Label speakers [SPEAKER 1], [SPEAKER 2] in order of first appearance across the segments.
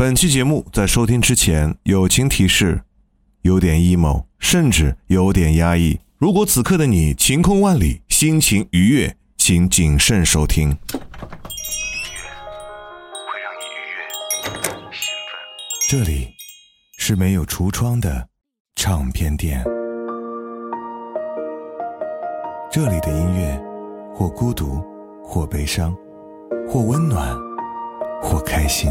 [SPEAKER 1] 本期节目在收听之前，友情提示：有点 emo，甚至有点压抑。如果此刻的你晴空万里，心情愉悦，请谨慎收听。
[SPEAKER 2] 会让你愉悦、兴奋。
[SPEAKER 1] 这里是没有橱窗的唱片店，这里的音乐或孤独，或悲伤，或温暖，或开心。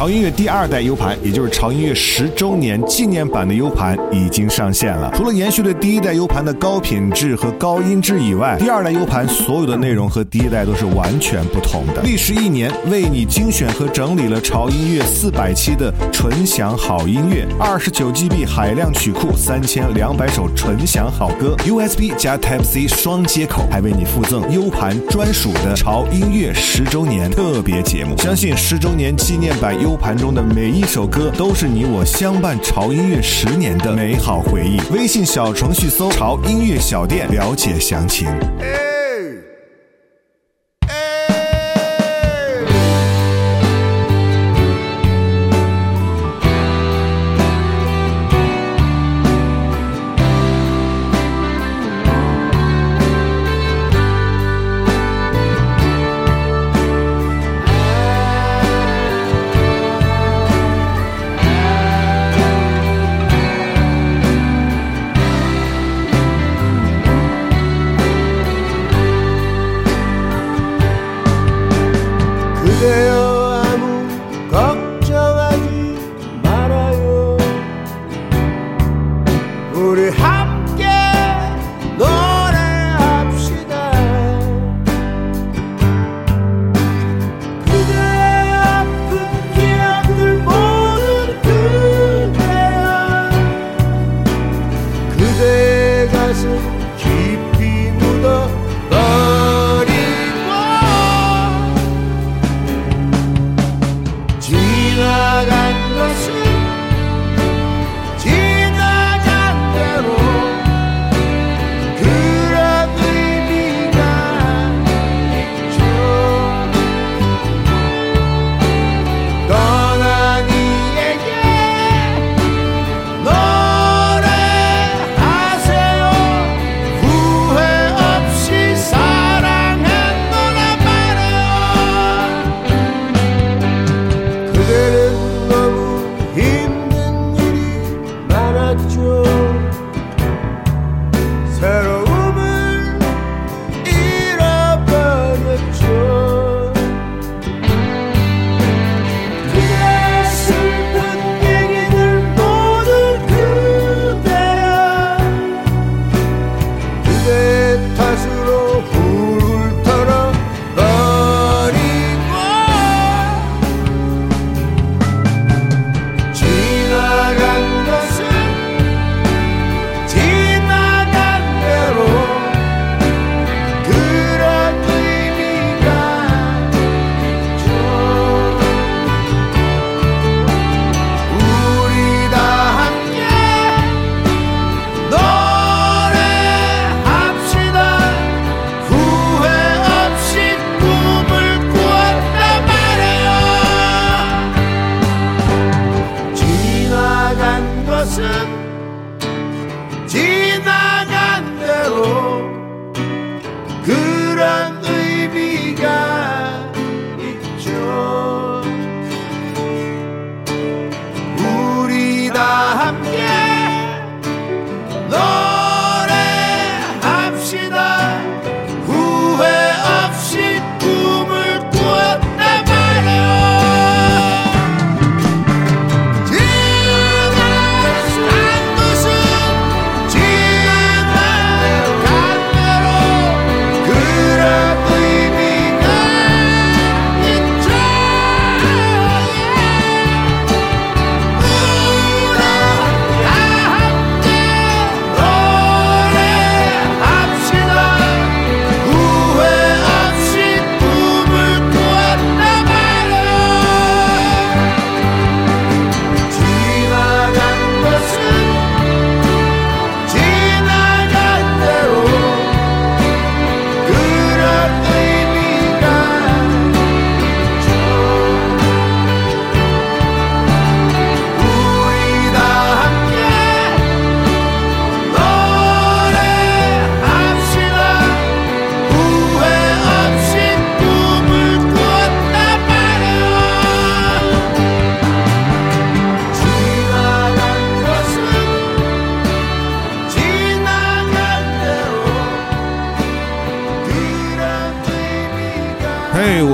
[SPEAKER 1] 潮音乐第二代 U 盘，也就是潮音乐十周年纪念版的 U 盘已经上线了。除了延续了第一代 U 盘的高品质和高音质以外，第二代 U 盘所有的内容和第一代都是完全不同的。历时一年，为你精选和整理了潮音乐四百期的纯享好音乐，二十九 GB 海量曲库，三千两百首纯享好歌，USB 加 Type C 双接口，还为你附赠 U 盘专属的潮音乐十周年特别节目。相信十周年纪念版 U U 盘中的每一首歌，都是你我相伴潮音乐十年的美好回忆。微信小程序搜“潮音乐小店”，了解详情。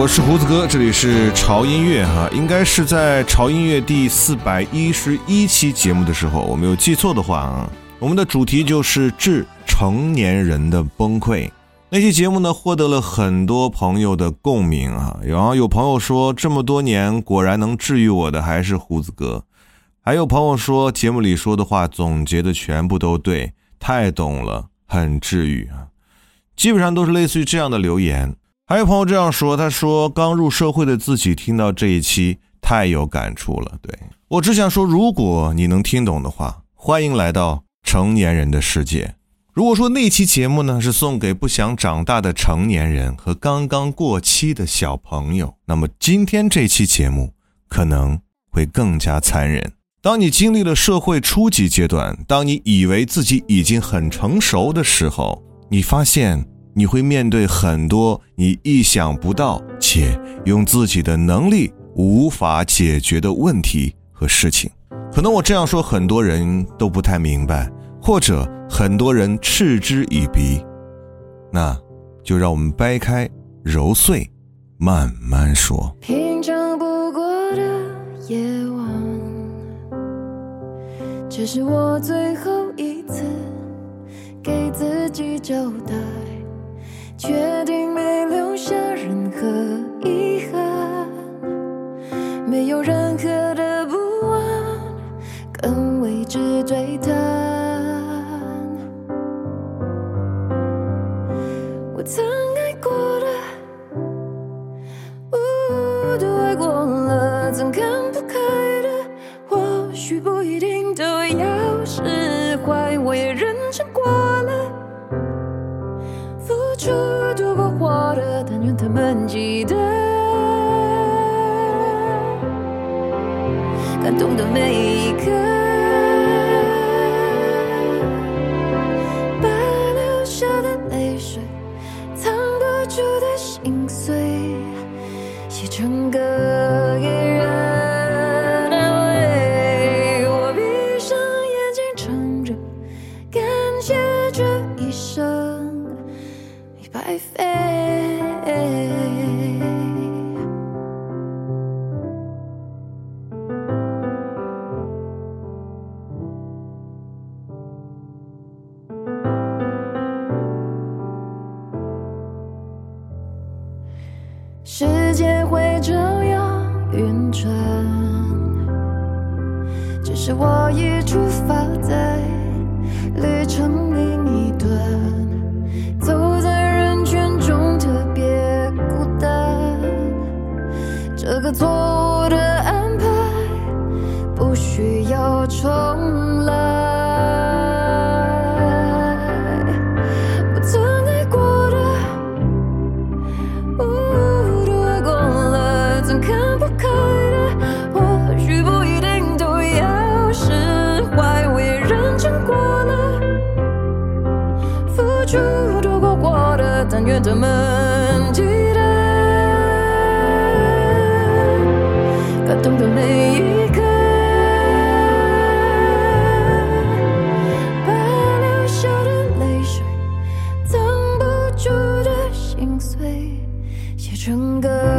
[SPEAKER 1] 我是胡子哥，这里是潮音乐哈，应该是在潮音乐第四百一十一期节目的时候，我没有记错的话啊，我们的主题就是致成年人的崩溃。那期节目呢，获得了很多朋友的共鸣啊，然后有朋友说，这么多年果然能治愈我的还是胡子哥，还有朋友说节目里说的话总结的全部都对，太懂了，很治愈啊，基本上都是类似于这样的留言。还有朋友这样说：“他说刚入社会的自己听到这一期太有感触了。对我只想说，如果你能听懂的话，欢迎来到成年人的世界。如果说那期节目呢是送给不想长大的成年人和刚刚过期的小朋友，那么今天这期节目可能会更加残忍。当你经历了社会初级阶段，当你以为自己已经很成熟的时候，你发现。”你会面对很多你意想不到且用自己的能力无法解决的问题和事情。可能我这样说，很多人都不太明白，或者很多人嗤之以鼻。那，就让我们掰开揉碎，慢慢说。
[SPEAKER 3] 平常不过的夜晚，这是我最后一次给自己交代。决定没留下任何遗憾，没有任何的不安，跟未知对谈。我曾爱过的，都爱过了，曾看不开的，或许不一定都要释怀，我也认真过他们记得？感动的每一刻，整个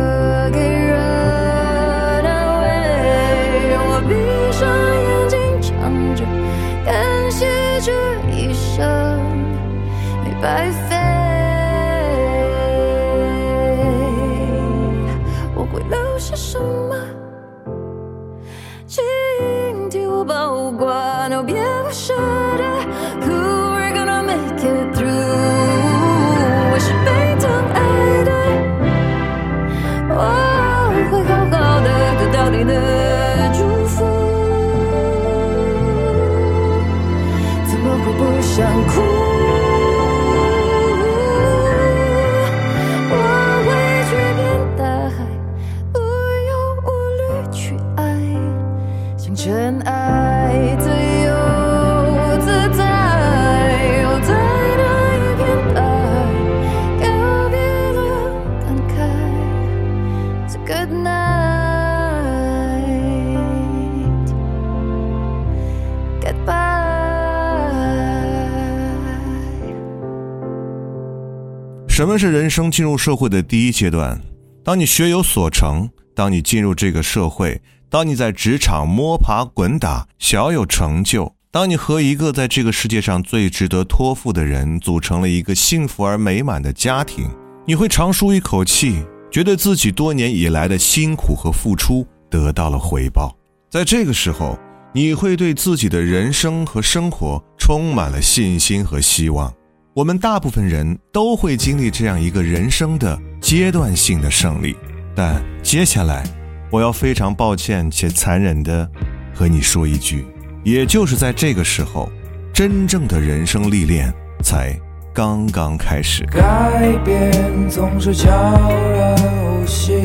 [SPEAKER 3] 是
[SPEAKER 1] 人生进入社会的第一阶段？当你学有所成，当你进入这个社会，当你在职场摸爬滚打，小有成就，当你和一个在这个世界上最值得托付的人组成了一个幸福而美满的家庭，你会长舒一口气，觉得自己多年以来的辛苦和付出得到了回报。在这个时候，你会对自己的人生和生活充满了信心和希望。我们大部分人都会经历这样一个人生的阶段性的胜利，但接下来，我要非常抱歉且残忍的和你说一句，也就是在这个时候，真正的人生历练才刚刚开始。
[SPEAKER 4] 改变总是悄然无息，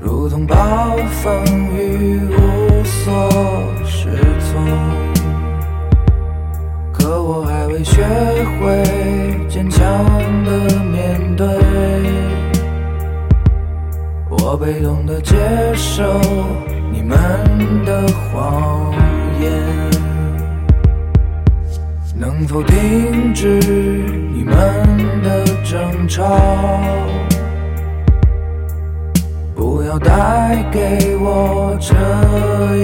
[SPEAKER 4] 如同暴风雨无所适从。可我还未学会坚强的面对，我被动的接受你们的谎言。能否停止你们的争吵？不要带给我这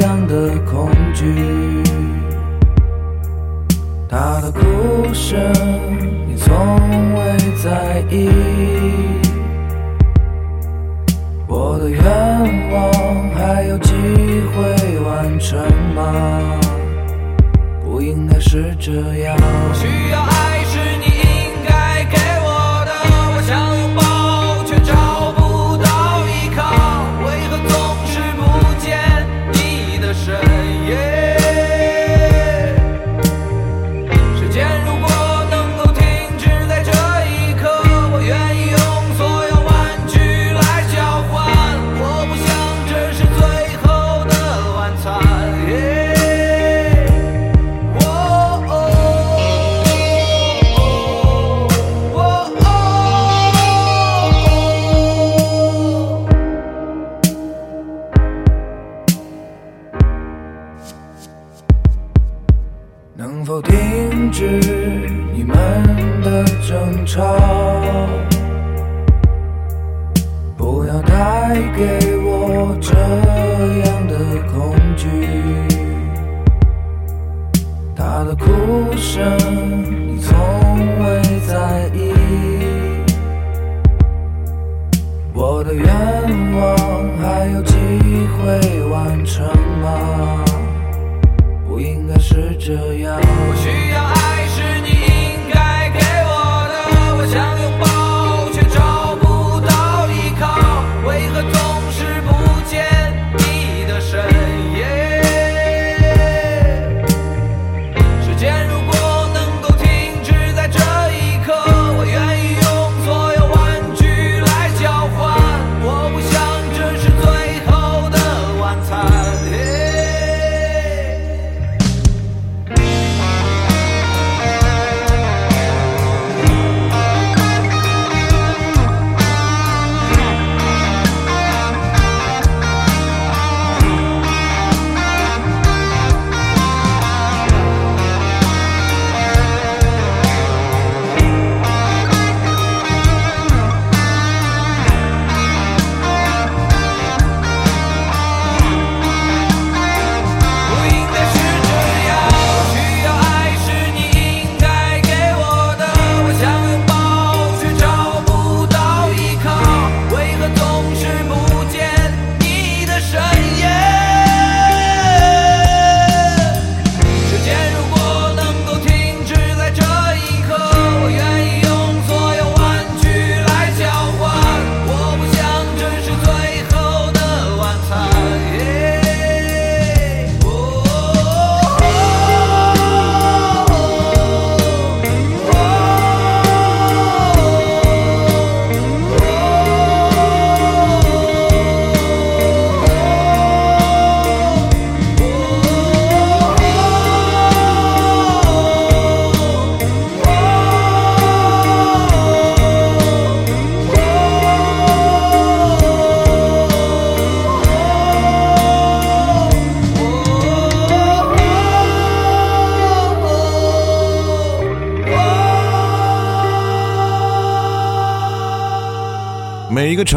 [SPEAKER 4] 样的恐惧。他的哭声，你从未在意。我的愿望还有机会完成吗？不应该是这样。需要爱愿望还有机会完成吗？不应该是这样。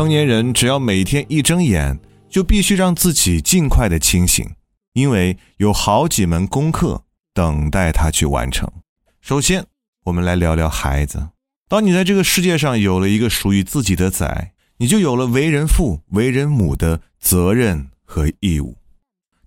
[SPEAKER 1] 成年人，只要每天一睁眼，就必须让自己尽快的清醒，因为有好几门功课等待他去完成。首先，我们来聊聊孩子。当你在这个世界上有了一个属于自己的崽，你就有了为人父、为人母的责任和义务。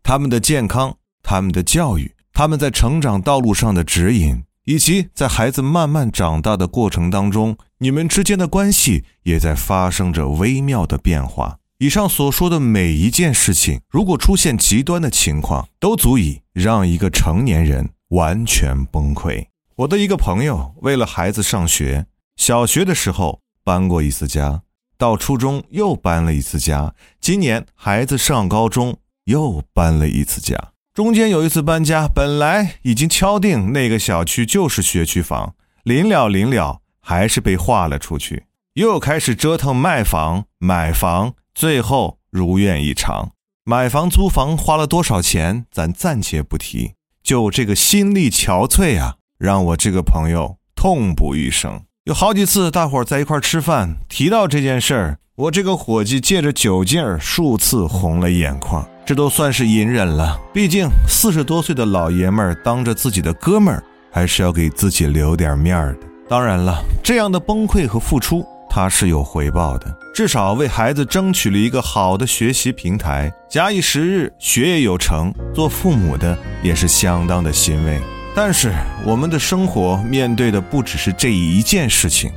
[SPEAKER 1] 他们的健康、他们的教育、他们在成长道路上的指引。以及在孩子慢慢长大的过程当中，你们之间的关系也在发生着微妙的变化。以上所说的每一件事情，如果出现极端的情况，都足以让一个成年人完全崩溃。我的一个朋友为了孩子上学，小学的时候搬过一次家，到初中又搬了一次家，今年孩子上高中又搬了一次家。中间有一次搬家，本来已经敲定那个小区就是学区房，临了临了，还是被划了出去。又开始折腾卖房、买房，最后如愿以偿。买房、租房花了多少钱，咱暂且不提。就这个心力憔悴啊，让我这个朋友痛不欲生。有好几次，大伙在一块吃饭，提到这件事儿，我这个伙计借着酒劲儿，数次红了眼眶。这都算是隐忍了，毕竟四十多岁的老爷们儿当着自己的哥们儿，还是要给自己留点面儿的。当然了，这样的崩溃和付出，他是有回报的，至少为孩子争取了一个好的学习平台。假以时日，学业有成，做父母的也是相当的欣慰。但是，我们的生活面对的不只是这一件事情，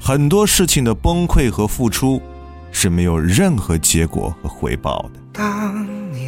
[SPEAKER 1] 很多事情的崩溃和付出，是没有任何结果和回报的。
[SPEAKER 5] 当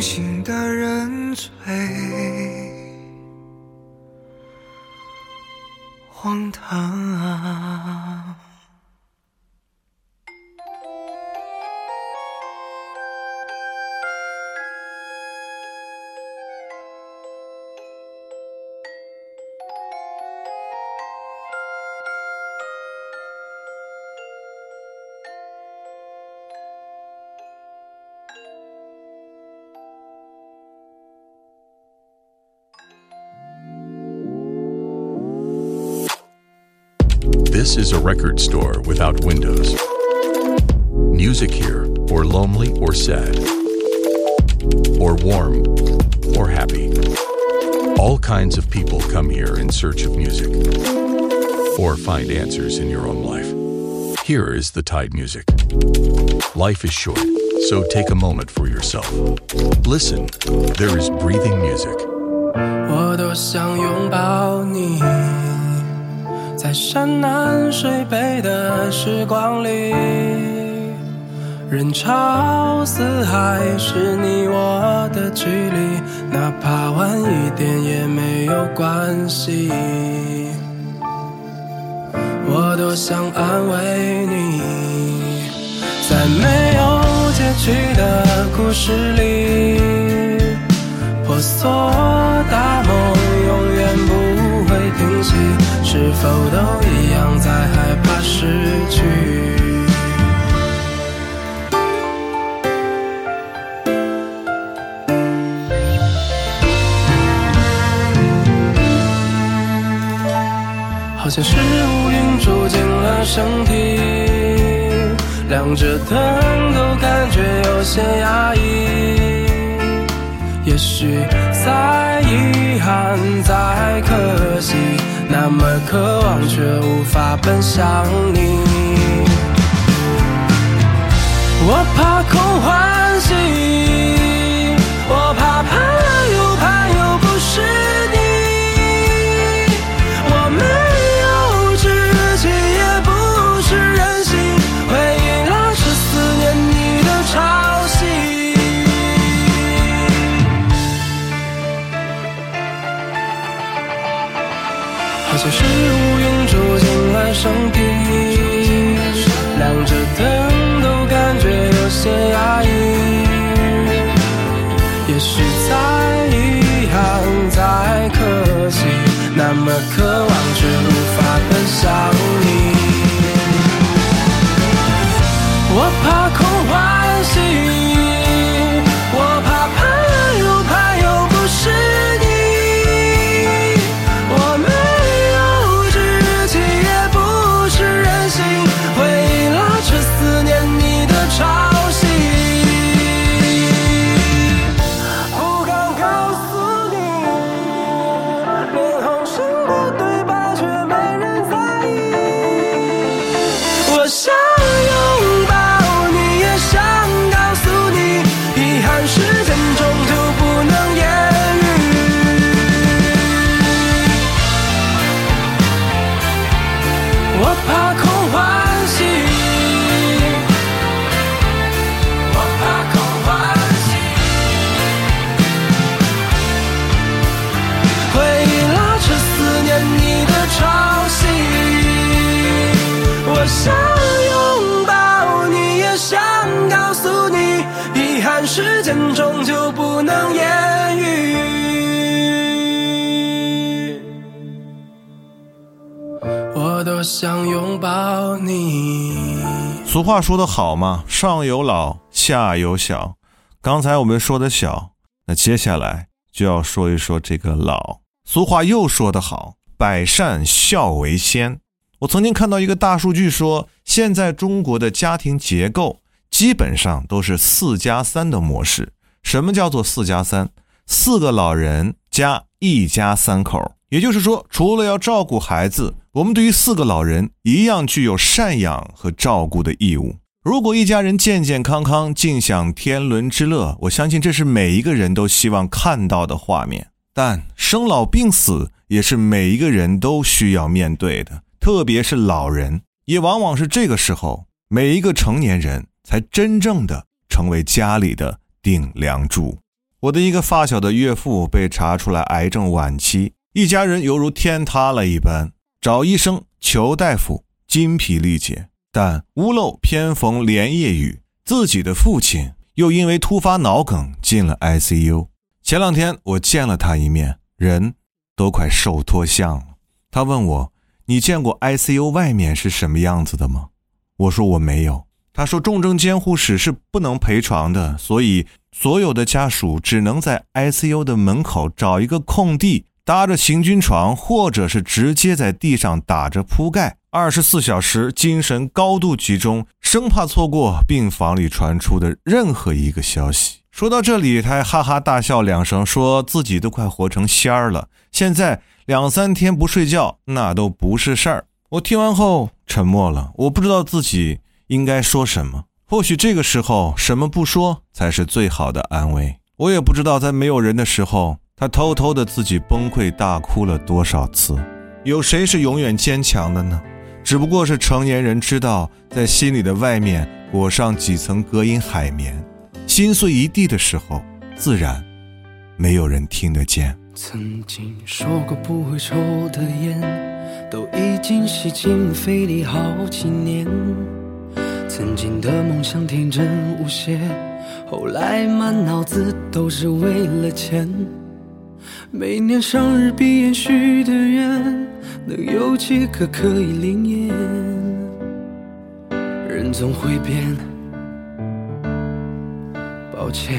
[SPEAKER 5] 醒的人最荒唐
[SPEAKER 6] 啊！Is a record store without windows. Music here, or lonely or sad, or warm or happy. All kinds of people come here in search of music, or find answers in your own life. Here is the Tide Music. Life is short, so take a moment for yourself. Listen, there is breathing music.
[SPEAKER 4] 在山南水北的时光里，人潮四海是你我的距离，哪怕晚一点也没有关系。我多想安慰你，在没有结局的故事里。婆娑大梦是否都一样在害怕失去？好像是乌云住进了身体，亮着灯都感觉有些压抑。也许再遗憾，再可惜，那么渴望却无法奔向你。我怕空欢法怕
[SPEAKER 1] 俗话说得好嘛，上有老，下有小。刚才我们说的小，那接下来就要说一说这个老。俗话又说得好，百善孝为先。我曾经看到一个大数据说，现在中国的家庭结构基本上都是四加三的模式。什么叫做四加三？四个老人加一家三口，也就是说，除了要照顾孩子，我们对于四个老人一样具有赡养和照顾的义务。如果一家人健健康康，尽享天伦之乐，我相信这是每一个人都希望看到的画面。但生老病死也是每一个人都需要面对的，特别是老人，也往往是这个时候，每一个成年人才真正的成为家里的顶梁柱。我的一个发小的岳父被查出来癌症晚期，一家人犹如天塌了一般。找医生，求大夫，精疲力竭，但屋漏偏逢连夜雨，自己的父亲又因为突发脑梗进了 ICU。前两天我见了他一面，人都快瘦脱相了。他问我：“你见过 ICU 外面是什么样子的吗？”我说：“我没有。”他说：“重症监护室是不能陪床的，所以所有的家属只能在 ICU 的门口找一个空地。”搭着行军床，或者是直接在地上打着铺盖，二十四小时精神高度集中，生怕错过病房里传出的任何一个消息。说到这里，他还哈哈大笑两声，说自己都快活成仙儿了，现在两三天不睡觉那都不是事儿。我听完后沉默了，我不知道自己应该说什么。或许这个时候什么不说才是最好的安慰。我也不知道在没有人的时候。他偷偷的自己崩溃大哭了多少次？有谁是永远坚强的呢？只不过是成年人知道，在心里的外面裹上几层隔音海绵，心碎一地的时候，自然没有人听得见。
[SPEAKER 2] 曾经说过不会抽的烟，都已经吸进肺里好几年。曾经的梦想天真无邪，后来满脑子都是为了钱。每年生日闭眼许的愿，能有几个可以灵验？人总会变，抱歉。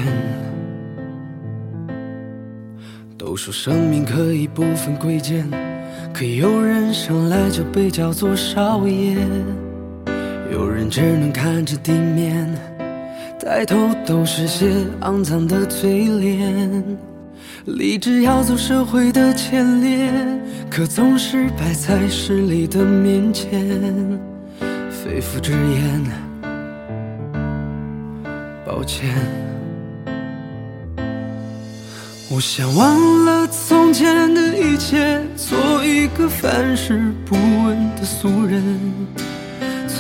[SPEAKER 2] 都说生命可以不分贵贱，可有人生来就被叫做少爷，有人只能看着地面，抬头都是些肮脏的嘴脸。立志要走社会的前列，可总是摆在势力的面前，肺腑之言，抱歉。我想忘了从前的一切，做一个凡事不问的俗人。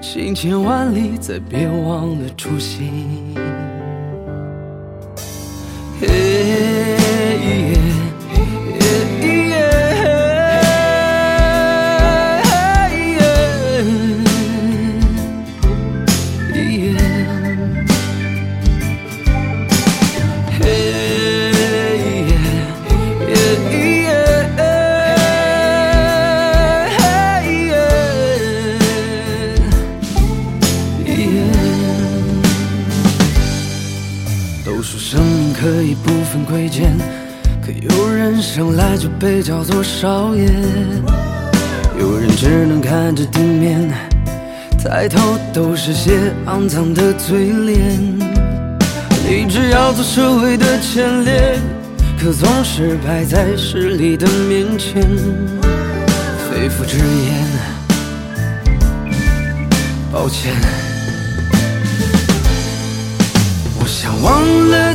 [SPEAKER 2] 行千万里，再别忘了初心。做少爷，有人只能看着地面，抬头都是些肮脏的嘴脸。立志要做社会的前列，可总是摆在势力的面前，肺腑之言，抱歉。我想忘了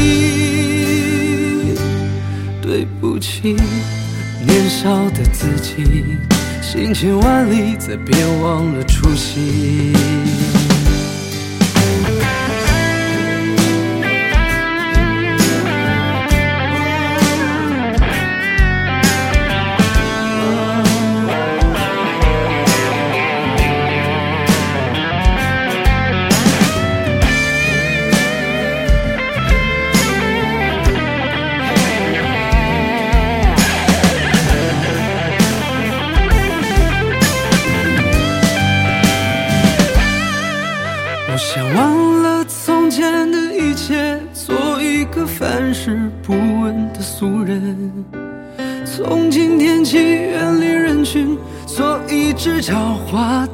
[SPEAKER 2] 起，年少的自己。行千万里，再别忘了初心。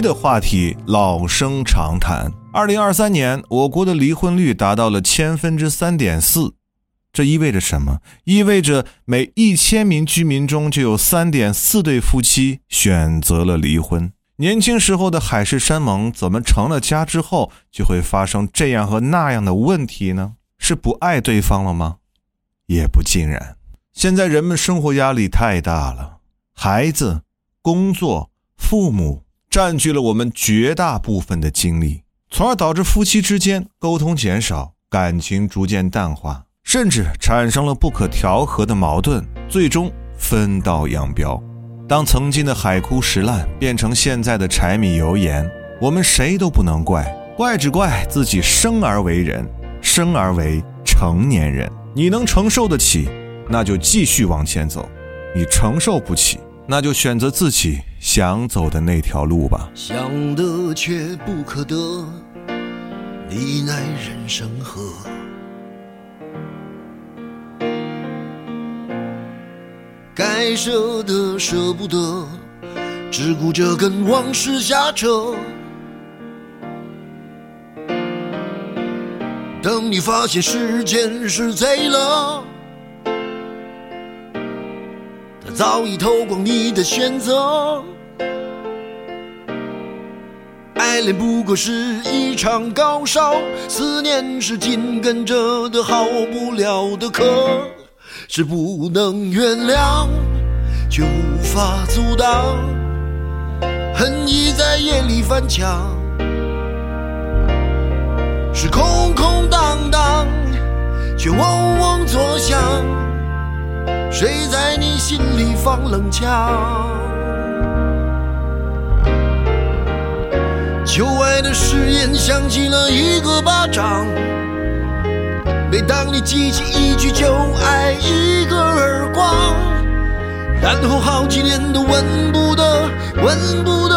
[SPEAKER 1] 的话题老生常谈。二零二三年，我国的离婚率达到了千分之三点四，这意味着什么？意味着每一千名居民中就有三点四对夫妻选择了离婚。年轻时候的海誓山盟，怎么成了家之后就会发生这样和那样的问题呢？是不爱对方了吗？也不尽然。现在人们生活压力太大了，孩子、工作、父母。占据了我们绝大部分的精力，从而导致夫妻之间沟通减少，感情逐渐淡化，甚至产生了不可调和的矛盾，最终分道扬镳。当曾经的海枯石烂变成现在的柴米油盐，我们谁都不能怪，怪只怪自己生而为人，生而为成年人。你能承受得起，那就继续往前走；你承受不起。那就选择自己想走的那条路吧。
[SPEAKER 7] 想得却不可得，你奈人生何？该舍的舍不得，只顾着跟往事瞎扯。等你发现时间是贼了。早已偷光你的选择，爱恋不过是一场高烧，思念是紧跟着的好不了的咳，是不能原谅，却无法阻挡，恨意在夜里翻墙，是空空荡荡，却嗡嗡作响。谁在你心里放冷枪？旧爱的誓言响起了一个巴掌。每当你记起一句就爱，一个耳光，然后好几年都闻不得、闻不得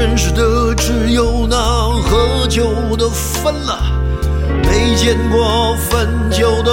[SPEAKER 7] 认识的只有那喝酒的分了，没见过分酒的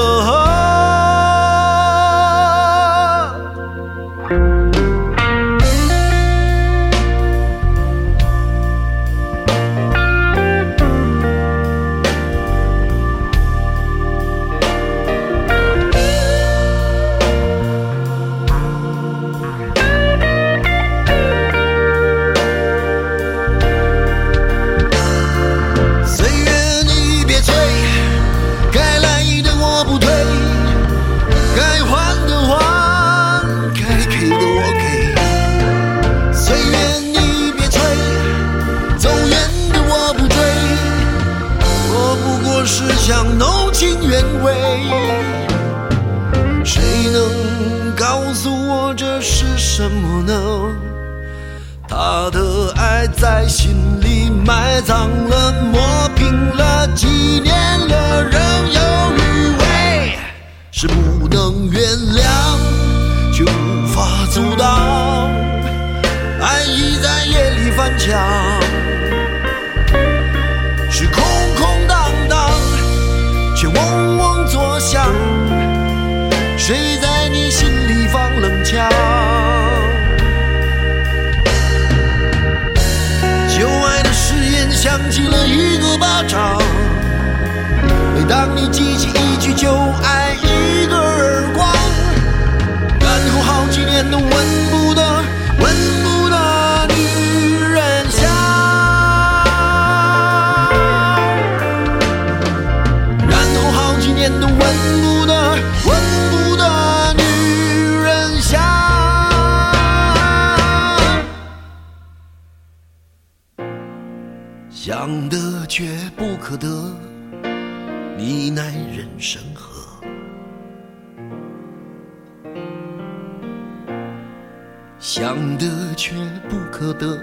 [SPEAKER 7] 想得却不可得，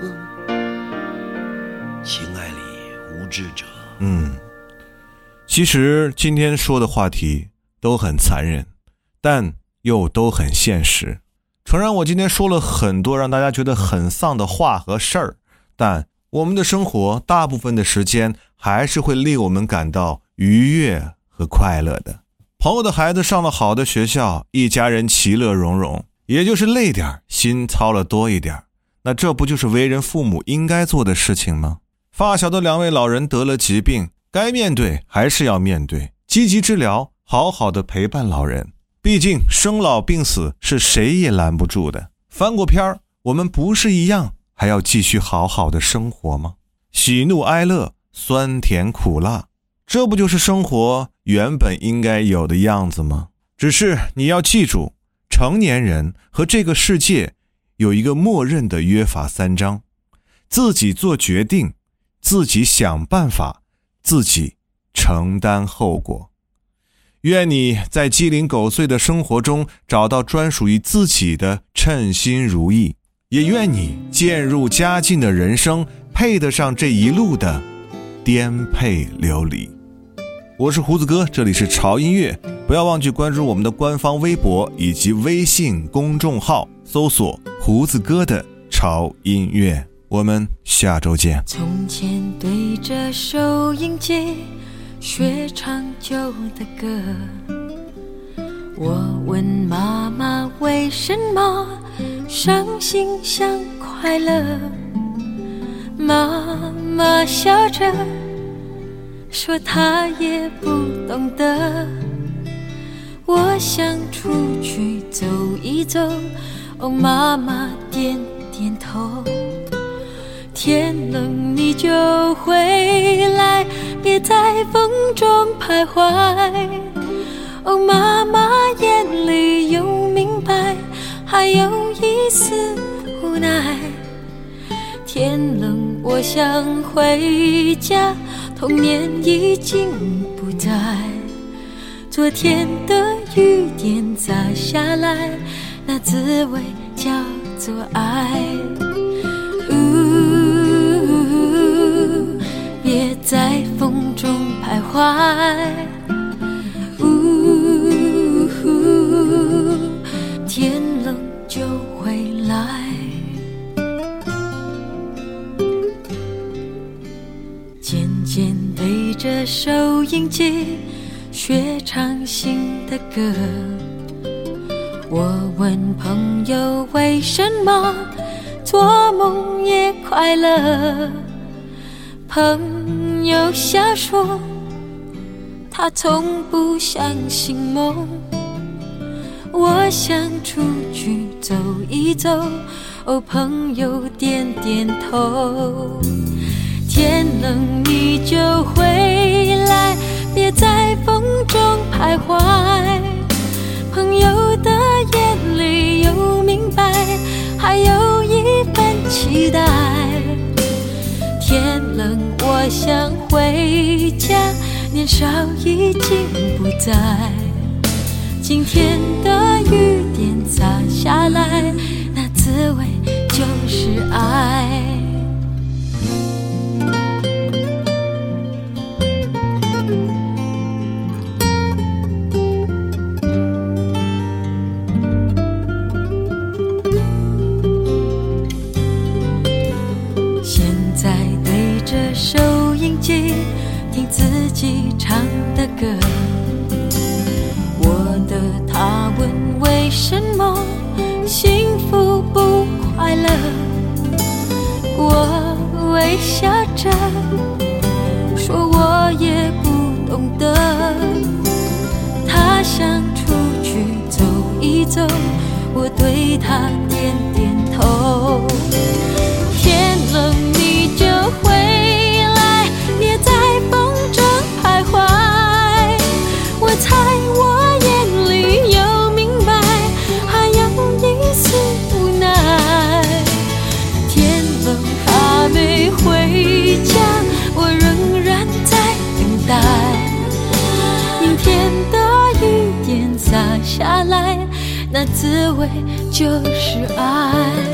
[SPEAKER 7] 情爱里无知者。
[SPEAKER 1] 嗯，其实今天说的话题都很残忍，但又都很现实。诚然，我今天说了很多让大家觉得很丧的话和事儿，但我们的生活大部分的时间还是会令我们感到愉悦和快乐的。朋友的孩子上了好的学校，一家人其乐融融，也就是累点儿，心操了多一点儿。那这不就是为人父母应该做的事情吗？发小的两位老人得了疾病，该面对还是要面对，积极治疗，好好的陪伴老人。毕竟生老病死是谁也拦不住的。翻过篇儿，我们不是一样还要继续好好的生活吗？喜怒哀乐，酸甜苦辣，这不就是生活原本应该有的样子吗？只是你要记住，成年人和这个世界有一个默认的约法三章：自己做决定，自己想办法，自己承担后果。愿你在鸡零狗碎的生活中找到专属于自己的称心如意，也愿你渐入佳境的人生配得上这一路的颠沛流离。我是胡子哥，这里是潮音乐，不要忘记关注我们的官方微博以及微信公众号，搜索“胡子哥的潮音乐”。我们下周见。
[SPEAKER 3] 从前对着收音机学唱旧的歌，我问妈妈为什么伤心像快乐，妈妈笑着说她也不懂得。我想出去走一走，哦，妈妈点点头。天冷你就回来，别在风中徘徊。哦，妈妈眼里有明白，还有一丝无奈。天冷我想回家，童年已经不在。昨天的雨点洒下来，那滋味叫做爱。呜，别在风中徘徊。着收音机学唱新的歌。我问朋友为什么做梦也快乐？朋友笑说，他从不相信梦。我想出去走一走，哦，朋友点点头。天冷你就回来，别在风中徘徊。朋友的眼里有明白，还有一份期待。天冷，我想回家，年少已经不在。今天的雨点洒下来，那滋味就是爱。起唱的歌。我的他问为什么幸福不快乐，我微笑着说我也不懂得。他想出去走一走，我对他洒下来，那滋味就是爱。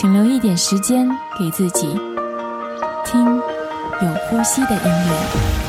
[SPEAKER 8] 请留一点时间给自己，听有呼吸的音乐。